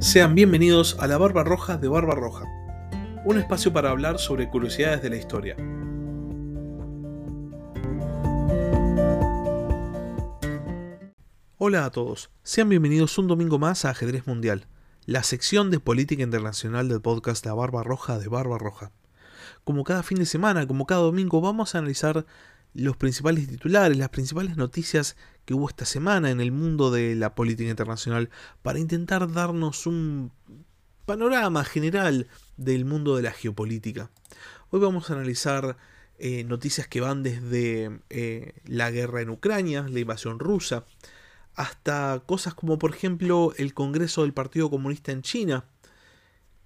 Sean bienvenidos a la Barba Roja de Barba Roja, un espacio para hablar sobre curiosidades de la historia. Hola a todos, sean bienvenidos un domingo más a Ajedrez Mundial, la sección de política internacional del podcast La Barba Roja de Barba Roja. Como cada fin de semana, como cada domingo, vamos a analizar los principales titulares, las principales noticias que hubo esta semana en el mundo de la política internacional para intentar darnos un panorama general del mundo de la geopolítica. Hoy vamos a analizar eh, noticias que van desde eh, la guerra en Ucrania, la invasión rusa, hasta cosas como por ejemplo el Congreso del Partido Comunista en China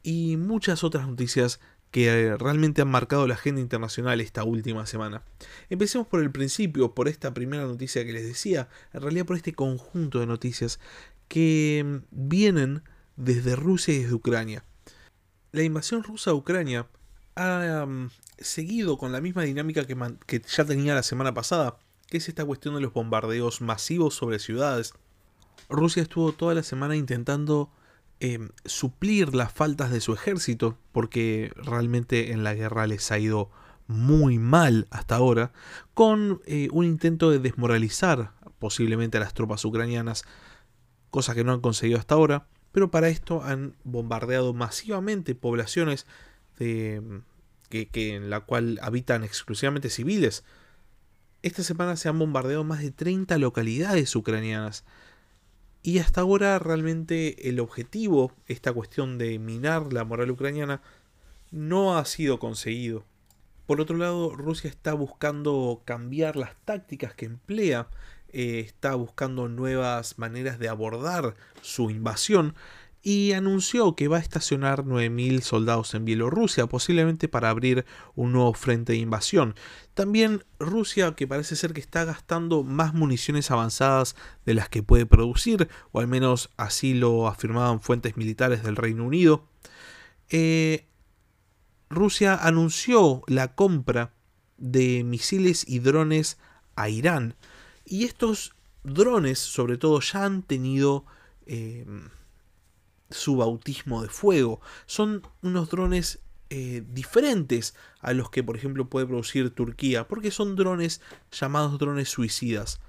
y muchas otras noticias que realmente han marcado la agenda internacional esta última semana. Empecemos por el principio, por esta primera noticia que les decía, en realidad por este conjunto de noticias que mm, vienen desde Rusia y desde Ucrania. La invasión rusa a Ucrania ha mm, seguido con la misma dinámica que ya tenía la semana pasada, que es esta cuestión de los bombardeos masivos sobre ciudades. Rusia estuvo toda la semana intentando Em, suplir las faltas de su ejército, porque realmente en la guerra les ha ido muy mal hasta ahora, con eh, un intento de desmoralizar posiblemente a las tropas ucranianas, cosa que no han conseguido hasta ahora, pero para esto han bombardeado masivamente poblaciones que, que en la cual habitan exclusivamente civiles. Esta semana se han bombardeado más de 30 localidades ucranianas. Y hasta ahora realmente el objetivo, esta cuestión de minar la moral ucraniana, no ha sido conseguido. Por otro lado, Rusia está buscando cambiar las tácticas que emplea, eh, está buscando nuevas maneras de abordar su invasión y anunció que va a estacionar 9.000 soldados en Bielorrusia, posiblemente para abrir un nuevo frente de invasión. También Rusia, que parece ser que está gastando más municiones avanzadas de las que puede producir, o al menos así lo afirmaban fuentes militares del Reino Unido. Eh, Rusia anunció la compra de misiles y drones a Irán. Y estos drones, sobre todo, ya han tenido... Eh, su bautismo de fuego. Son unos drones eh, diferentes a los que, por ejemplo, puede producir Turquía, porque son drones llamados drones suicidas.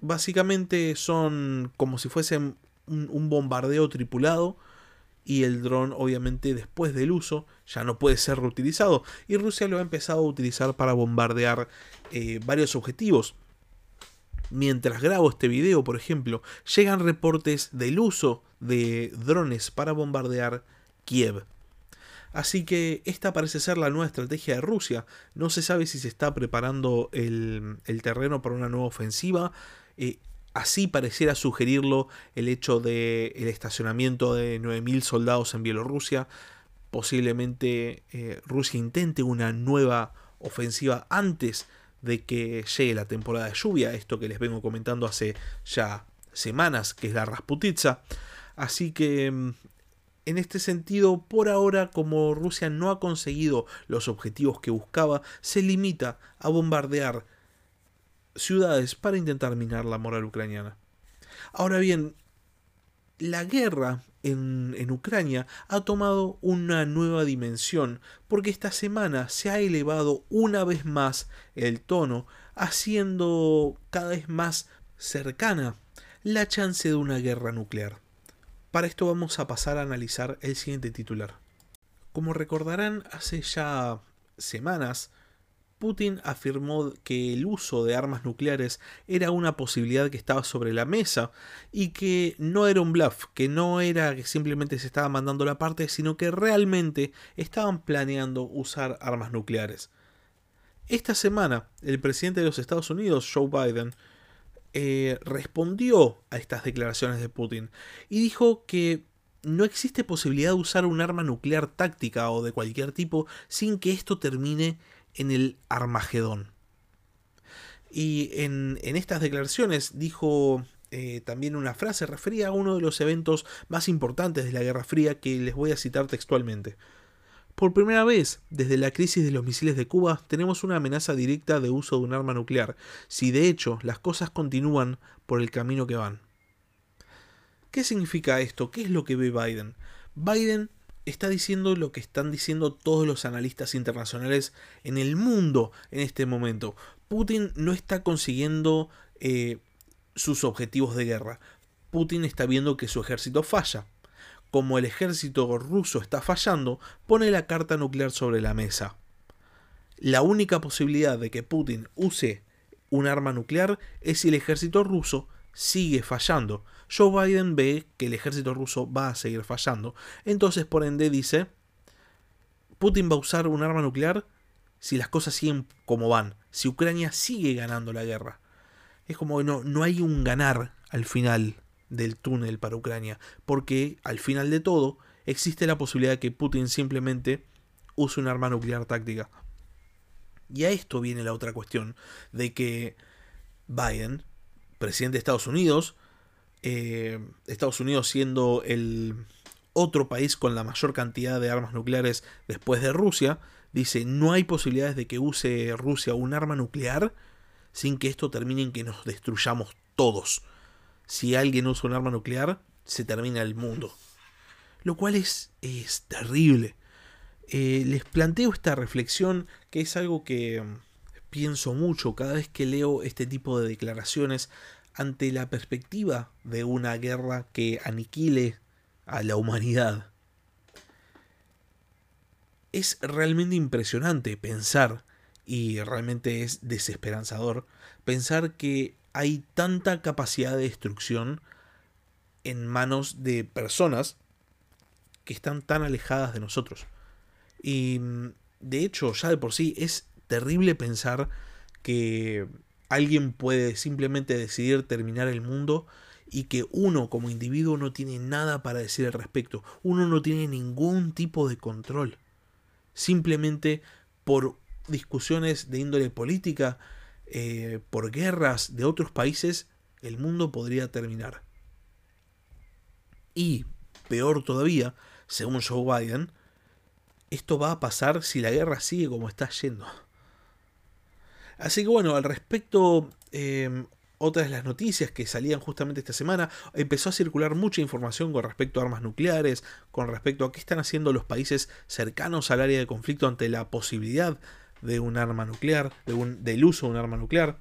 Básicamente son como si fuesen un, bombardeo tripulado y el dron obviamente después del uso ya no puede ser reutilizado y Rusia lo ha empezado a utilizar para bombardear eh, varios objetivos. Mientras grabo este video, por ejemplo, llegan reportes del uso de drones para bombardear Kiev. Así que esta parece ser la nueva estrategia de Rusia. No se sabe si se está preparando el, terreno para una nueva ofensiva. Eh, así pareciera sugerirlo el hecho del el estacionamiento de 9.000 soldados en Bielorrusia. Posiblemente eh, Rusia intente una nueva ofensiva antes de que llegue la temporada de lluvia, esto que les vengo comentando hace ya semanas, que es la Rasputitsa. Así que mm, en este sentido, por ahora, como Rusia no ha conseguido los objetivos que buscaba, se limita a bombardear ciudades para intentar minar la moral ucraniana. Ahora bien, la guerra en, Ucrania ha tomado una nueva dimensión porque esta semana se ha elevado una vez más el tono, haciendo cada vez más cercana la chance de una guerra nuclear. Para esto vamos a pasar a analizar el siguiente titular. Como recordarán, hace ya semanas Putin afirmó que el uso de armas nucleares era una posibilidad que estaba sobre la mesa y que no era un bluff, que no era que simplemente se estaba mandando la parte, sino que realmente estaban planeando usar armas nucleares. Esta semana, el presidente de los Estados Unidos, Joe Biden, eh, respondió a estas declaraciones de Putin y dijo que no existe posibilidad de usar un arma nuclear táctica o de cualquier tipo sin que esto termine en el Armagedón. Y en, estas declaraciones dijo eh, también una frase, refería a uno de los eventos más importantes de la Guerra Fría que les voy a citar textualmente. Por primera vez, desde la crisis de los misiles de Cuba, tenemos una amenaza directa de uso de un arma nuclear, si de hecho las cosas continúan por el camino que van. ¿Qué significa esto? ¿Qué es lo que ve Biden? Biden está diciendo lo que están diciendo todos los analistas internacionales en el mundo en este momento. Putin no está consiguiendo eh, sus objetivos de guerra. Putin está viendo que su ejército falla. Como el ejército ruso está fallando, pone la carta nuclear sobre la mesa. La única posibilidad de que Putin use un arma nuclear es si el ejército ruso sigue fallando. Joe Biden ve que el ejército ruso va a seguir fallando. Entonces, por ende, dice, Putin va a usar un arma nuclear si las cosas siguen como van, si Ucrania sigue ganando la guerra. Es como no, no hay un ganar al final del túnel para Ucrania, porque al final de todo existe la posibilidad de que Putin simplemente use un arma nuclear táctica. Y a esto viene la otra cuestión, de que Biden, presidente de Estados Unidos, eh, Estados Unidos siendo el otro país con la mayor cantidad de armas nucleares después de Rusia, dice no hay posibilidades de que use Rusia un arma nuclear sin que esto termine en que nos destruyamos todos. Si alguien usa un arma nuclear, se termina el mundo. Lo cual es, es terrible. Eh, les planteo esta reflexión que es algo que mm, pienso mucho cada vez que leo este tipo de declaraciones ante la perspectiva de una guerra que aniquile a la humanidad. Es realmente impresionante pensar, y realmente es desesperanzador, pensar que hay tanta capacidad de destrucción en manos de personas que están tan alejadas de nosotros. Y mm, de hecho, ya de por sí es terrible pensar que alguien puede simplemente decidir terminar el mundo y que uno como individuo no tiene nada para decir al respecto. Uno no tiene ningún tipo de control. Simplemente por discusiones de índole política, eh, por guerras de otros países, el mundo podría terminar. Y, peor todavía, según Joe Biden, esto va a pasar si la guerra sigue como está yendo. Así que bueno, al respecto, em, otras de las noticias que salían justamente esta semana, empezó a circular mucha información con respecto a armas nucleares, con respecto a qué están haciendo los países cercanos al área de conflicto ante la posibilidad de un arma nuclear, de un, del uso de un arma nuclear.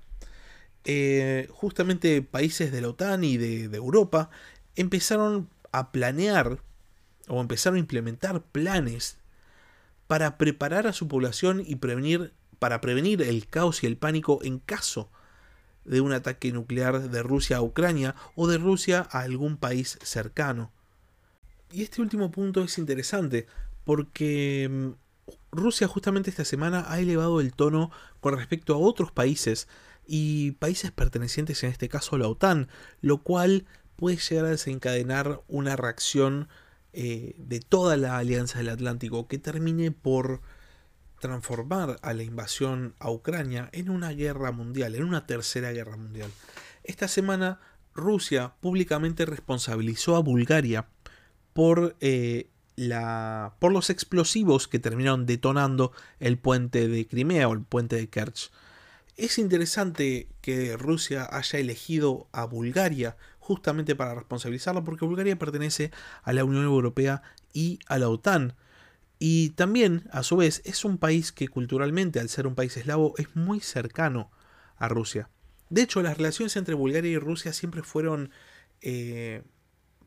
Eh, justamente países de la OTAN y de, de Europa empezaron a planear o empezaron a implementar planes para preparar a su población y prevenir, para prevenir el caos y el pánico en caso de un ataque nuclear de Rusia a Ucrania o de Rusia a algún país cercano. Y este último punto es interesante porque mm, Rusia justamente esta semana ha elevado el tono con respecto a otros países y países pertenecientes en este caso a la OTAN, lo cual puede llegar a desencadenar una reacción eh, de toda la Alianza del Atlántico que termine por transformar a la invasión a Ucrania en una guerra mundial, en una tercera guerra mundial. Esta semana Rusia públicamente responsabilizó a Bulgaria por, eh, por los explosivos que terminaron detonando el puente de Crimea o el puente de Kerch. Es interesante que Rusia haya elegido a Bulgaria justamente para responsabilizarlo, porque Bulgaria pertenece a la Unión Europea y a la OTAN. Y también, a su vez, es un país que culturalmente, al ser un país eslavo, es muy cercano a Rusia. De hecho, las relaciones entre Bulgaria y Rusia siempre fueron, eh,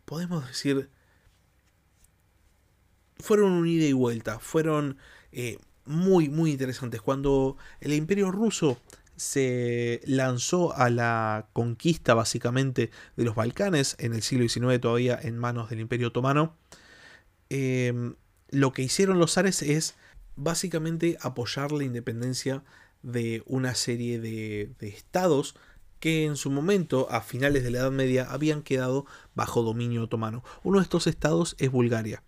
podemos decir, fueron un ida y vuelta, fueron eh, muy, muy interesantes. Cuando el imperio ruso se lanzó a la conquista básicamente de los Balcanes en el siglo XIX todavía en manos del Imperio Otomano. Em, lo que hicieron los zares es básicamente apoyar la independencia de una serie de, de estados que en su momento, a finales de la Edad Media, habían quedado bajo dominio otomano. Uno de estos estados es Bulgaria.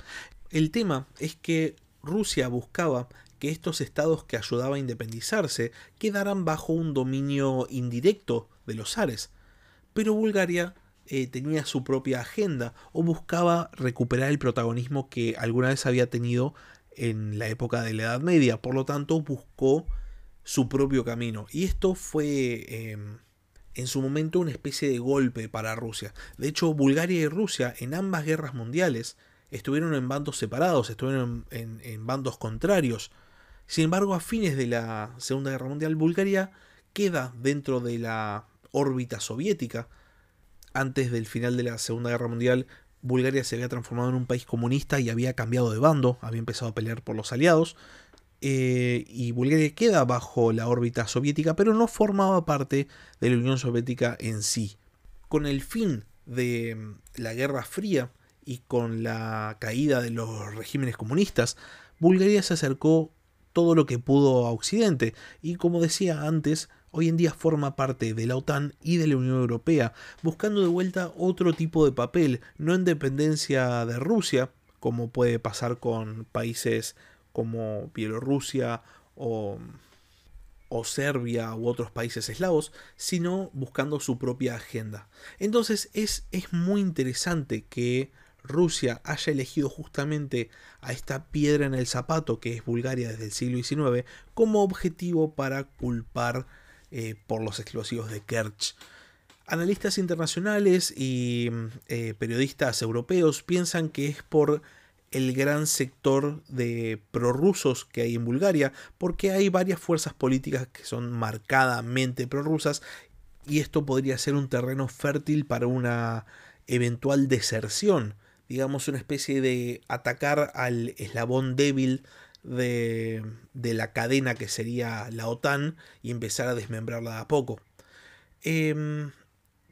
El tema es que Rusia buscaba que estos estados que ayudaban a independizarse quedaran bajo un dominio indirecto de los zares. Pero Bulgaria eh, tenía su propia agenda o buscaba recuperar el protagonismo que alguna vez había tenido en la época de la Edad Media. Por lo tanto, buscó su propio camino. Y esto fue em, en su momento una especie de golpe para Rusia. De hecho, Bulgaria y Rusia en ambas guerras mundiales estuvieron en bandos separados, estuvieron en, bandos contrarios. Sin embargo, a fines de la Segunda Guerra Mundial, Bulgaria queda dentro de la órbita soviética. Antes del final de la Segunda Guerra Mundial, Bulgaria se había transformado en un país comunista y había cambiado de bando, había empezado a pelear por los aliados. Eh, y Bulgaria queda bajo la órbita soviética, pero no formaba parte de la Unión Soviética en sí. Con el fin de mm, la Guerra Fría y con la caída de los regímenes comunistas, Bulgaria se acercó todo lo que pudo a Occidente y como decía antes, hoy en día forma parte de la OTAN y de la Unión Europea, buscando de vuelta otro tipo de papel, no en dependencia de Rusia, como puede pasar con países como Bielorrusia o, o Serbia u otros países eslavos, sino buscando su propia agenda. Entonces es, es muy interesante que Rusia haya elegido justamente a esta piedra en el zapato que es Bulgaria desde el siglo XIX como objetivo para culpar eh, por los explosivos de Kerch. Analistas internacionales y eh, periodistas europeos piensan que es por el gran sector de prorrusos que hay en Bulgaria, porque hay varias fuerzas políticas que son marcadamente prorrusas y esto podría ser un terreno fértil para una eventual deserción, digamos una especie de atacar al eslabón débil de, de la cadena que sería la OTAN y empezar a desmembrarla a poco. Em,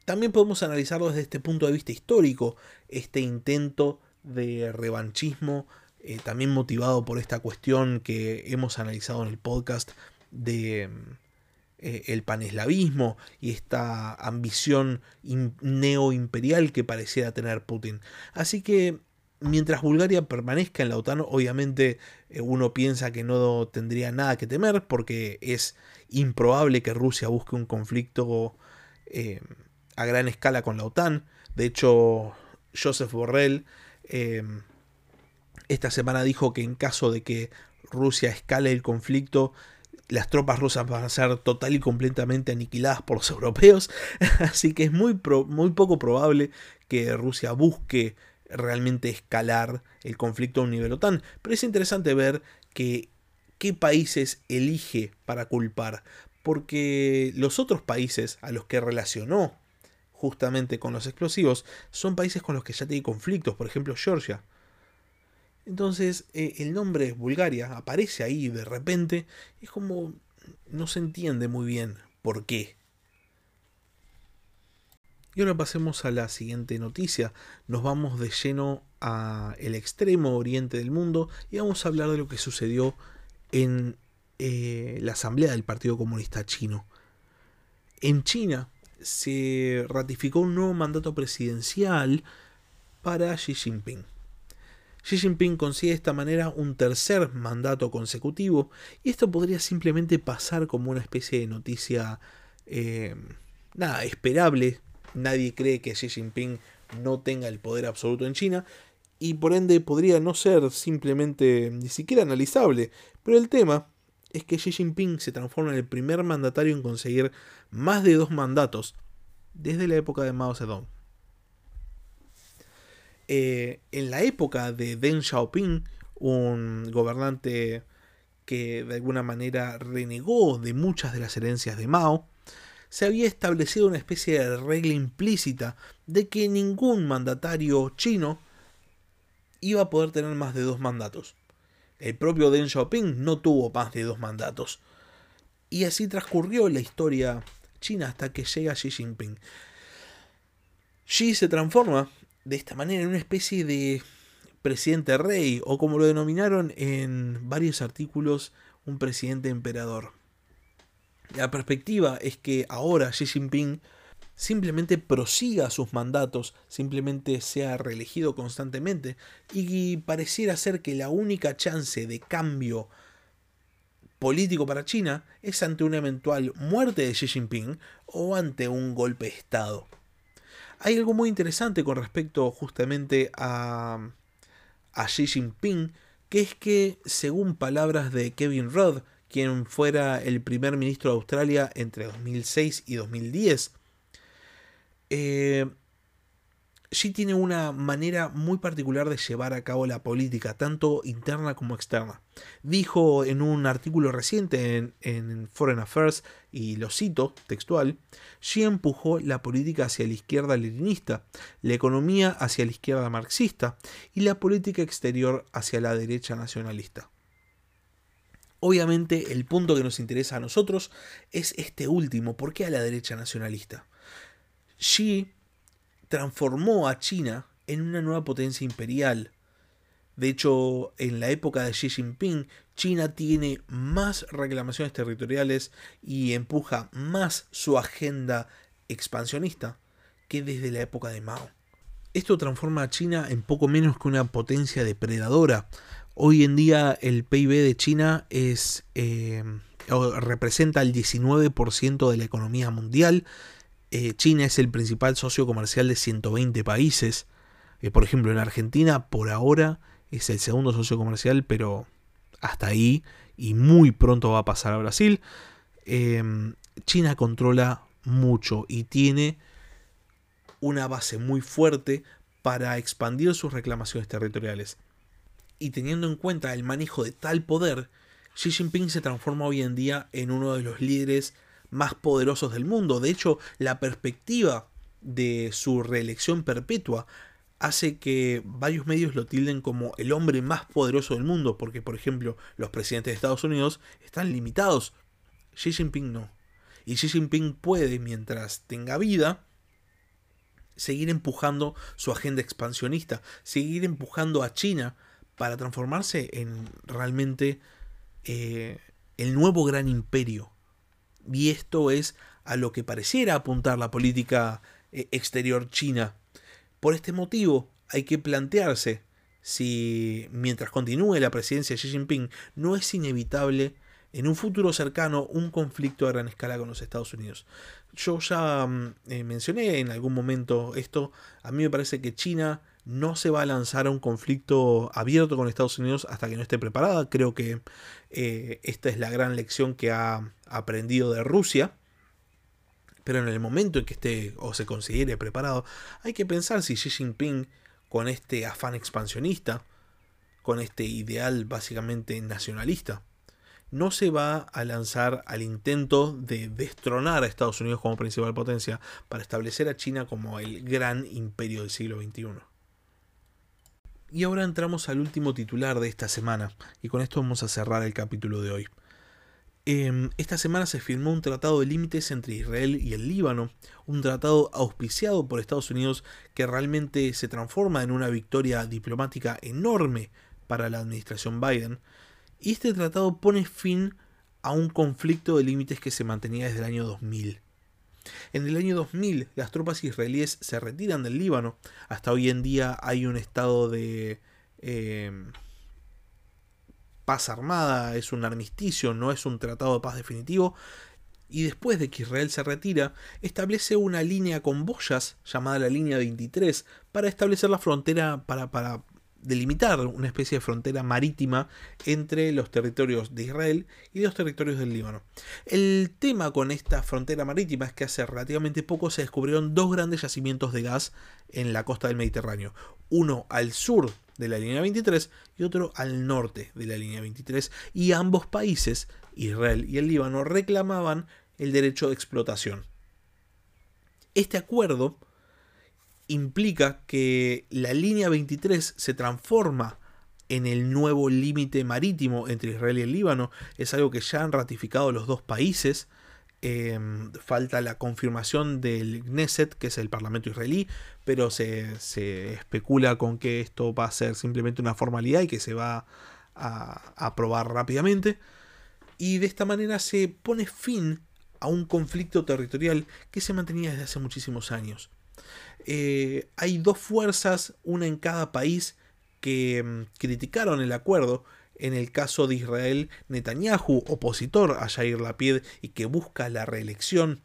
también podemos analizarlo desde este punto de vista histórico, este intento de revanchismo, eh, también motivado por esta cuestión que hemos analizado en el podcast de eh, el paneslavismo y esta ambición neoimperial que pareciera tener Putin. Así que mientras Bulgaria permanezca en la OTAN, obviamente eh, uno piensa que no tendría nada que temer porque es improbable que Rusia busque un conflicto a gran escala con la OTAN. De hecho, Joseph Borrell Em, esta semana dijo que en caso de que Rusia escale el conflicto, las tropas rusas van a ser total y completamente aniquiladas por los europeos. Así que es muy, muy poco probable que Rusia busque realmente escalar el conflicto a un nivel OTAN. Pero es interesante ver que qué países elige para culpar. Porque los otros países a los que relacionó justamente con los explosivos, son países con los que ya tiene conflictos, por ejemplo Georgia. Entonces eh, el nombre Bulgaria aparece ahí de repente, es como no se entiende muy bien por qué. Y ahora pasemos a la siguiente noticia. Nos vamos de lleno a el extremo oriente del mundo y vamos a hablar de lo que sucedió en eh, la asamblea del Partido Comunista Chino. En China se ratificó un nuevo mandato presidencial para Xi Jinping. Xi Jinping consigue de esta manera un tercer mandato consecutivo y esto podría simplemente pasar como una especie de noticia eh, nada esperable. Nadie cree que Xi Jinping no tenga el poder absoluto en China y por ende podría no ser simplemente ni siquiera analizable. Pero el tema es que Xi Jinping se transforma en el primer mandatario en conseguir más de dos mandatos desde la época de Mao Zedong. Eh, en la época de Deng Xiaoping, un gobernante que de alguna manera renegó de muchas de las herencias de Mao, se había establecido una especie de regla implícita de que ningún mandatario chino iba a poder tener más de dos mandatos. El propio Deng Xiaoping no tuvo más de dos mandatos. Y así transcurrió la historia china hasta que llega Xi Jinping. Xi se transforma de esta manera en una especie de presidente rey, o como lo denominaron en varios artículos, un presidente emperador. La perspectiva es que ahora Xi Jinping simplemente prosiga sus mandatos, simplemente sea reelegido constantemente y pareciera ser que la única chance de cambio político para China es ante una eventual muerte de Xi Jinping o ante un golpe de Estado. Hay algo muy interesante con respecto justamente a, a Xi Jinping, que es que, según palabras de Kevin Rudd, quien fuera el primer ministro de Australia entre 2006 y 2010, Eh, Xi tiene una manera muy particular de llevar a cabo la política, tanto interna como externa. Dijo en un artículo reciente en, Foreign Affairs, y lo cito textual, Xi empujó la política hacia la izquierda leninista, la economía hacia la izquierda marxista y la política exterior hacia la derecha nacionalista. Obviamente el punto que nos interesa a nosotros es este último, ¿por qué a la derecha nacionalista? Xi transformó a China en una nueva potencia imperial. De hecho, en la época de Xi Jinping, China tiene más reclamaciones territoriales y empuja más su agenda expansionista que desde la época de Mao. Esto transforma a China en poco menos que una potencia depredadora. Hoy en día el PIB de China eh, representa el 19% de la economía mundial eh, China es el principal socio comercial de 120 países. Eh, por ejemplo, en Argentina, por ahora, es el segundo socio comercial, pero hasta ahí y muy pronto va a pasar a Brasil. Em, China controla mucho y tiene una base muy fuerte para expandir sus reclamaciones territoriales. Y teniendo en cuenta el manejo de tal poder, Xi Jinping se transforma hoy en día en uno de los líderes más poderosos del mundo. De hecho, la perspectiva de su reelección perpetua hace que varios medios lo tilden como el hombre más poderoso del mundo, porque por ejemplo los presidentes de Estados Unidos están limitados. Xi Jinping no. Y Xi Jinping puede, mientras tenga vida, seguir empujando su agenda expansionista, seguir empujando a China para transformarse en realmente eh, el nuevo gran imperio y esto es a lo que pareciera apuntar la política eh, exterior china. Por este motivo, hay que plantearse si, mientras continúe la presidencia de Xi Jinping, no es inevitable en un futuro cercano un conflicto a gran escala con los Estados Unidos. Yo ya mm, eh, mencioné en algún momento esto, a mí me parece que China no se va a lanzar a un conflicto abierto con Estados Unidos hasta que no esté preparada. Creo que eh, esta es la gran lección que ha aprendido de Rusia. Pero en el momento en que esté o se considere preparado, hay que pensar si Xi Jinping, con este afán expansionista, con este ideal básicamente nacionalista, no se va a lanzar al intento de destronar a Estados Unidos como principal potencia para establecer a China como el gran imperio del siglo XXI. Y ahora entramos al último titular de esta semana, y con esto vamos a cerrar el capítulo de hoy. Em, esta semana se firmó un tratado de límites entre Israel y el Líbano, un tratado auspiciado por Estados Unidos que realmente se transforma en una victoria diplomática enorme para la administración Biden, y este tratado pone fin a un conflicto de límites que se mantenía desde el año 2000. En el año 2000 las tropas israelíes se retiran del Líbano. Hasta hoy en día hay un estado de em, paz armada, es un armisticio, no es un tratado de paz definitivo. Y después de que Israel se retira, establece una línea con boyas llamada la línea 23 para establecer la frontera, para, para delimitar una especie de frontera marítima entre los territorios de Israel y los territorios del Líbano. El tema con esta frontera marítima es que hace relativamente poco se descubrieron dos grandes yacimientos de gas en la costa del Mediterráneo, uno al sur de la línea 23 y otro al norte de la línea 23 y ambos países, Israel y el Líbano, reclamaban el derecho de explotación. Este acuerdo implica que la línea 23 se transforma en el nuevo límite marítimo entre Israel y el Líbano. Es algo que ya han ratificado los dos países. Em, falta la confirmación del Knesset, que es el Parlamento israelí, pero se, se, especula con que esto va a ser simplemente una formalidad y que se va a aprobar rápidamente. Y de esta manera se pone fin a un conflicto territorial que se mantenía desde hace muchísimos años. Eh, hay dos fuerzas, una en cada país, que mm, criticaron el acuerdo. En el caso de Israel, Netanyahu, opositor a Yair Lapid y que busca la reelección,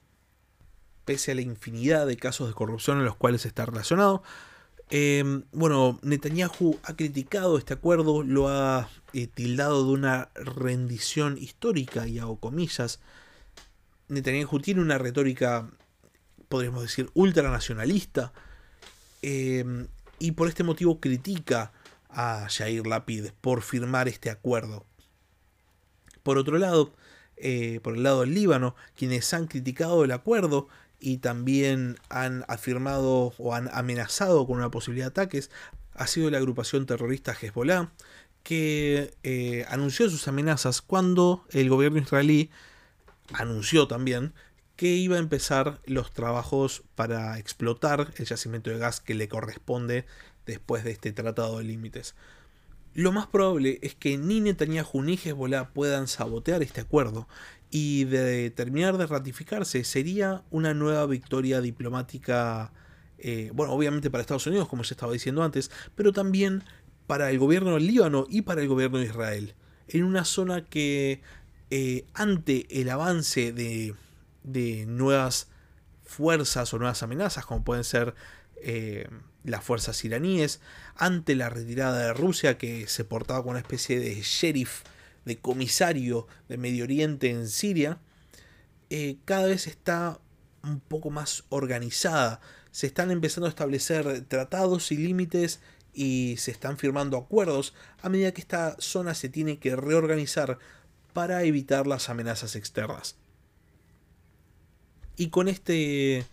pese a la infinidad de casos de corrupción en los cuales está relacionado. Em, bueno, Netanyahu ha criticado este acuerdo, lo ha eh, tildado de una rendición histórica y hago comillas. Netanyahu tiene una retórica podríamos decir, ultranacionalista, eh, y por este motivo critica a Jair Lapid por firmar este acuerdo. Por otro lado, eh, por el lado del Líbano, quienes han criticado el acuerdo y también han afirmado o han amenazado con una posibilidad de ataques, ha sido la agrupación terrorista Hezbollah, que eh, anunció sus amenazas cuando el gobierno israelí anunció también que iba a empezar los trabajos para explotar el yacimiento de gas que le corresponde después de este tratado de límites. Lo más probable es que ni Netanyahu ni Hezbollah puedan sabotear este acuerdo y de terminar de ratificarse sería una nueva victoria diplomática, eh, bueno, obviamente para Estados Unidos, como ya estaba diciendo antes, pero también para el gobierno del Líbano y para el gobierno de Israel, en una zona que eh, ante el avance de, de, nuevas fuerzas o nuevas amenazas, como pueden ser eh, las fuerzas iraníes, ante la retirada de Rusia, que se portaba como una especie de sheriff, de comisario de Medio Oriente en Siria, eh, cada vez está un poco más organizada. Se están empezando a establecer tratados y límites y se están firmando acuerdos a medida que esta zona se tiene que reorganizar para evitar las amenazas externas. Y con este,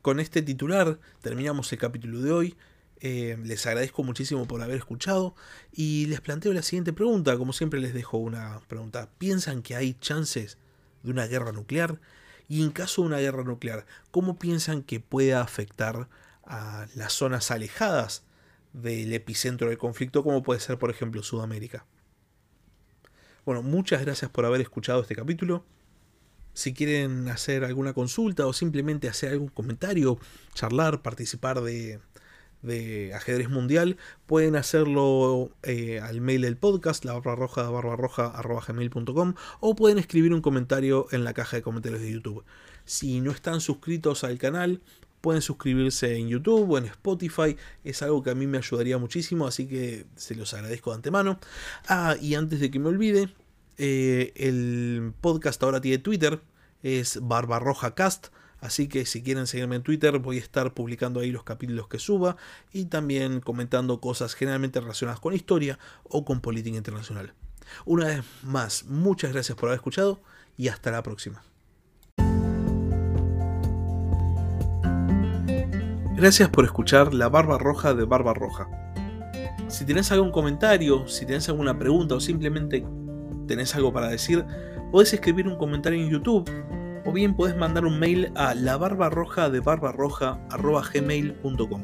con este titular terminamos el capítulo de hoy. Eh, les agradezco muchísimo por haber escuchado y les planteo la siguiente pregunta. Como siempre les dejo una pregunta. ¿Piensan que hay chances de una guerra nuclear? Y en caso de una guerra nuclear, ¿cómo piensan que pueda afectar a las zonas alejadas del epicentro del conflicto, como puede ser, por ejemplo, Sudamérica. Bueno, muchas gracias por haber escuchado este capítulo. Si quieren hacer alguna consulta o simplemente hacer algún comentario, charlar, participar de, de ajedrez mundial, pueden hacerlo eh, al mail del podcast, la barra roja, barra roja, arroba gmail.com, o pueden escribir un comentario en la caja de comentarios de YouTube. Si no están suscritos al canal, Pueden suscribirse en YouTube o en Spotify. Es algo que a mí me ayudaría muchísimo, así que se los agradezco de antemano. Ah, y antes de que me olvide, eh, el podcast ahora tiene Twitter. Es BarbarrojaCast. Así que si quieren seguirme en Twitter voy a estar publicando ahí los capítulos que suba y también comentando cosas generalmente relacionadas con historia o con política internacional. Una vez más, muchas gracias por haber escuchado y hasta la próxima. Gracias por escuchar La Barba Roja de Barba Roja. Si tenés algún comentario, si tenés alguna pregunta o simplemente tenés algo para decir, podés escribir un comentario en YouTube o bien podés mandar un mail a la barbarroja de barbarroja.gmail.com.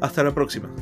Hasta la próxima.